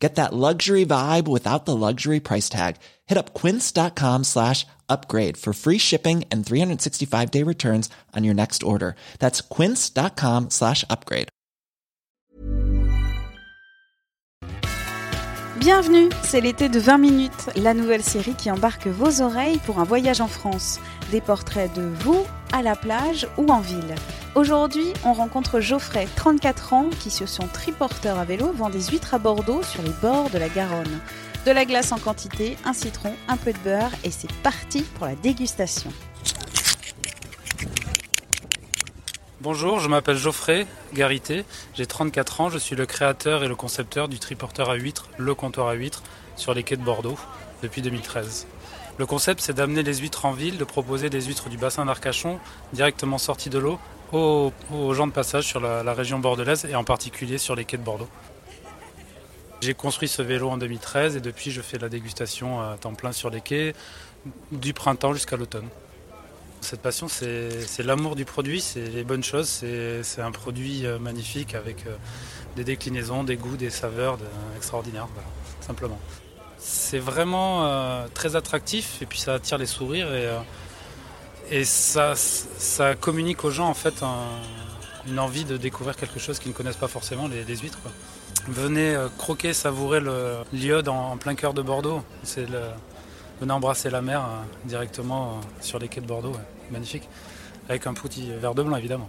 Get that luxury vibe without the luxury price tag. Hit up quince.com slash upgrade for free shipping and 365 day returns on your next order. That's quince.com slash upgrade. Bienvenue, c'est l'été de 20 minutes, la nouvelle série qui embarque vos oreilles pour un voyage en France. Des portraits de vous à la plage ou en ville. Aujourd'hui, on rencontre Geoffrey, 34 ans, qui sur son triporteur à vélo vend des huîtres à Bordeaux sur les bords de la Garonne. De la glace en quantité, un citron, un peu de beurre et c'est parti pour la dégustation. Bonjour, je m'appelle Geoffrey Garité, j'ai 34 ans, je suis le créateur et le concepteur du triporteur à huîtres, le comptoir à huîtres, sur les quais de Bordeaux depuis 2013. Le concept c'est d'amener les huîtres en ville, de proposer des huîtres du bassin d'Arcachon directement sorties de l'eau aux, gens de passage sur la, région bordelaise et en particulier sur les quais de Bordeaux. J'ai construit ce vélo en 2013 et depuis je fais la dégustation à temps plein sur les quais du printemps jusqu'à l'automne. Cette passion, c'est l'amour du produit, c'est les bonnes choses, c'est un produit euh, magnifique avec euh, des déclinaisons, des goûts, des saveurs extraordinaires, simplement. C'est vraiment euh, très attractif et puis ça attire les sourires et, ça, communique aux gens en fait une envie de découvrir quelque chose qu'ils ne connaissent pas forcément, les, huîtres. Venez croquer, savourer le l'iode en, plein cœur de Bordeaux. C'est le, venez embrasser la mer euh, directement euh, sur les quais de Bordeaux. Magnifique. Avec un petit verre de blanc évidemment.